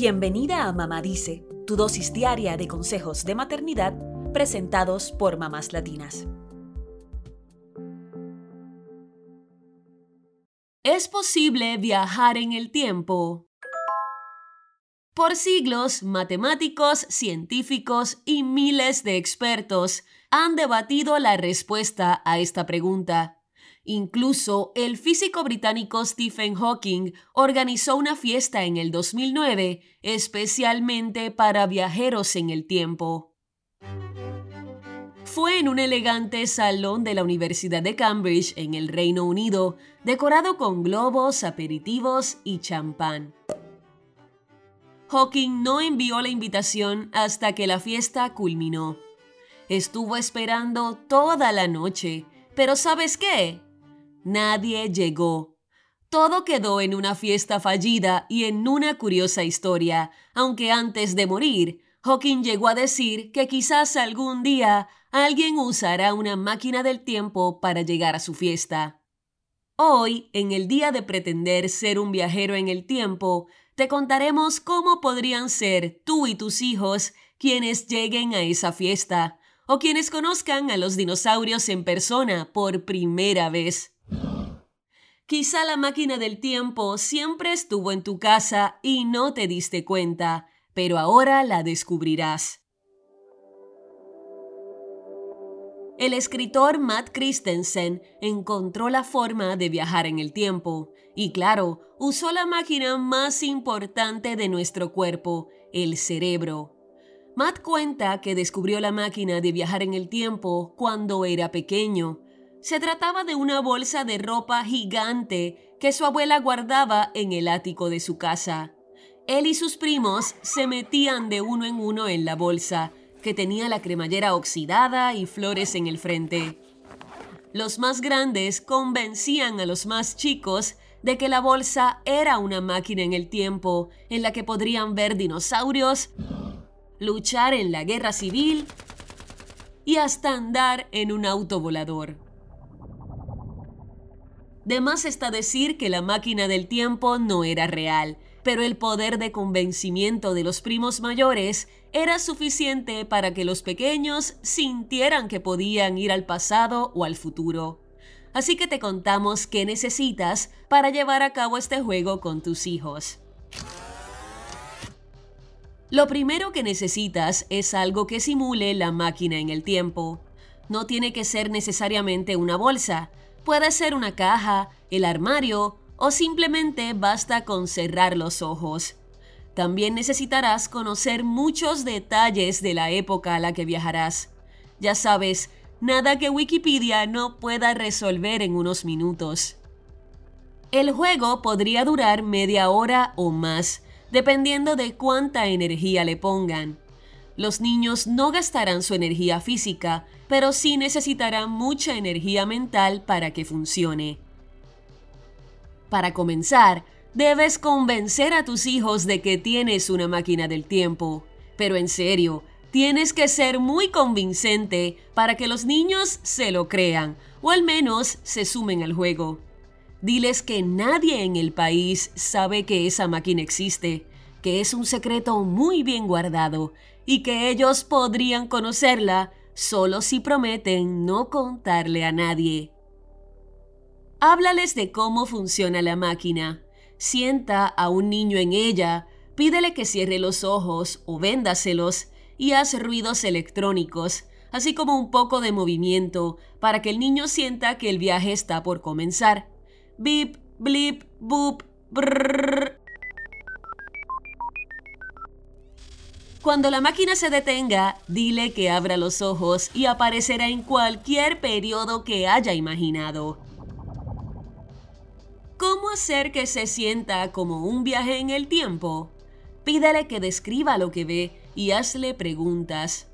Bienvenida a Mamá Dice, tu dosis diaria de consejos de maternidad presentados por mamás latinas. ¿Es posible viajar en el tiempo? Por siglos, matemáticos, científicos y miles de expertos han debatido la respuesta a esta pregunta. Incluso el físico británico Stephen Hawking organizó una fiesta en el 2009 especialmente para viajeros en el tiempo. Fue en un elegante salón de la Universidad de Cambridge en el Reino Unido, decorado con globos, aperitivos y champán. Hawking no envió la invitación hasta que la fiesta culminó. Estuvo esperando toda la noche, pero ¿sabes qué? Nadie llegó. Todo quedó en una fiesta fallida y en una curiosa historia, aunque antes de morir, Hawking llegó a decir que quizás algún día alguien usará una máquina del tiempo para llegar a su fiesta. Hoy, en el día de pretender ser un viajero en el tiempo, te contaremos cómo podrían ser tú y tus hijos quienes lleguen a esa fiesta, o quienes conozcan a los dinosaurios en persona por primera vez. Quizá la máquina del tiempo siempre estuvo en tu casa y no te diste cuenta, pero ahora la descubrirás. El escritor Matt Christensen encontró la forma de viajar en el tiempo y claro, usó la máquina más importante de nuestro cuerpo, el cerebro. Matt cuenta que descubrió la máquina de viajar en el tiempo cuando era pequeño se trataba de una bolsa de ropa gigante que su abuela guardaba en el ático de su casa. Él y sus primos se metían de uno en uno en la bolsa, que tenía la cremallera oxidada y flores en el frente. Los más grandes convencían a los más chicos de que la bolsa era una máquina en el tiempo en la que podrían ver dinosaurios, luchar en la guerra civil y hasta andar en un auto volador. De más está decir que la máquina del tiempo no era real, pero el poder de convencimiento de los primos mayores era suficiente para que los pequeños sintieran que podían ir al pasado o al futuro. Así que te contamos qué necesitas para llevar a cabo este juego con tus hijos. Lo primero que necesitas es algo que simule la máquina en el tiempo. No tiene que ser necesariamente una bolsa, Puede ser una caja, el armario o simplemente basta con cerrar los ojos. También necesitarás conocer muchos detalles de la época a la que viajarás. Ya sabes, nada que Wikipedia no pueda resolver en unos minutos. El juego podría durar media hora o más, dependiendo de cuánta energía le pongan. Los niños no gastarán su energía física, pero sí necesitarán mucha energía mental para que funcione. Para comenzar, debes convencer a tus hijos de que tienes una máquina del tiempo. Pero en serio, tienes que ser muy convincente para que los niños se lo crean, o al menos se sumen al juego. Diles que nadie en el país sabe que esa máquina existe, que es un secreto muy bien guardado y que ellos podrían conocerla solo si prometen no contarle a nadie. Háblales de cómo funciona la máquina. Sienta a un niño en ella, pídele que cierre los ojos o véndaselos y haz ruidos electrónicos, así como un poco de movimiento, para que el niño sienta que el viaje está por comenzar. Bip, blip, boop, brrr. Cuando la máquina se detenga, dile que abra los ojos y aparecerá en cualquier periodo que haya imaginado. ¿Cómo hacer que se sienta como un viaje en el tiempo? Pídele que describa lo que ve y hazle preguntas.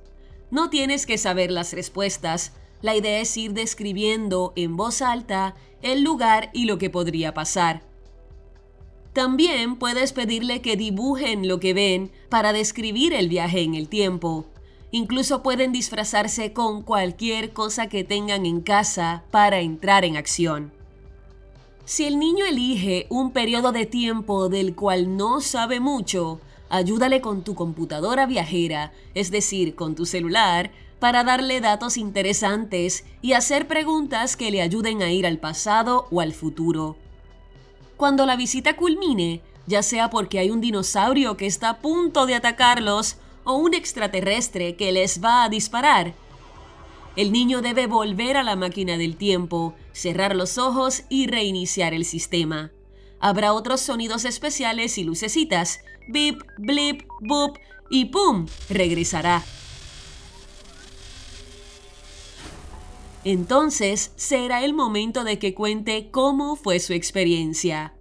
No tienes que saber las respuestas, la idea es ir describiendo en voz alta el lugar y lo que podría pasar. También puedes pedirle que dibujen lo que ven para describir el viaje en el tiempo. Incluso pueden disfrazarse con cualquier cosa que tengan en casa para entrar en acción. Si el niño elige un periodo de tiempo del cual no sabe mucho, ayúdale con tu computadora viajera, es decir, con tu celular, para darle datos interesantes y hacer preguntas que le ayuden a ir al pasado o al futuro. Cuando la visita culmine, ya sea porque hay un dinosaurio que está a punto de atacarlos o un extraterrestre que les va a disparar, el niño debe volver a la máquina del tiempo, cerrar los ojos y reiniciar el sistema. Habrá otros sonidos especiales y lucecitas. Bip, blip, boop y ¡pum! regresará. Entonces será el momento de que cuente cómo fue su experiencia.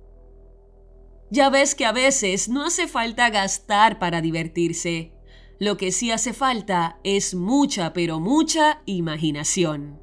Ya ves que a veces no hace falta gastar para divertirse. Lo que sí hace falta es mucha, pero mucha imaginación.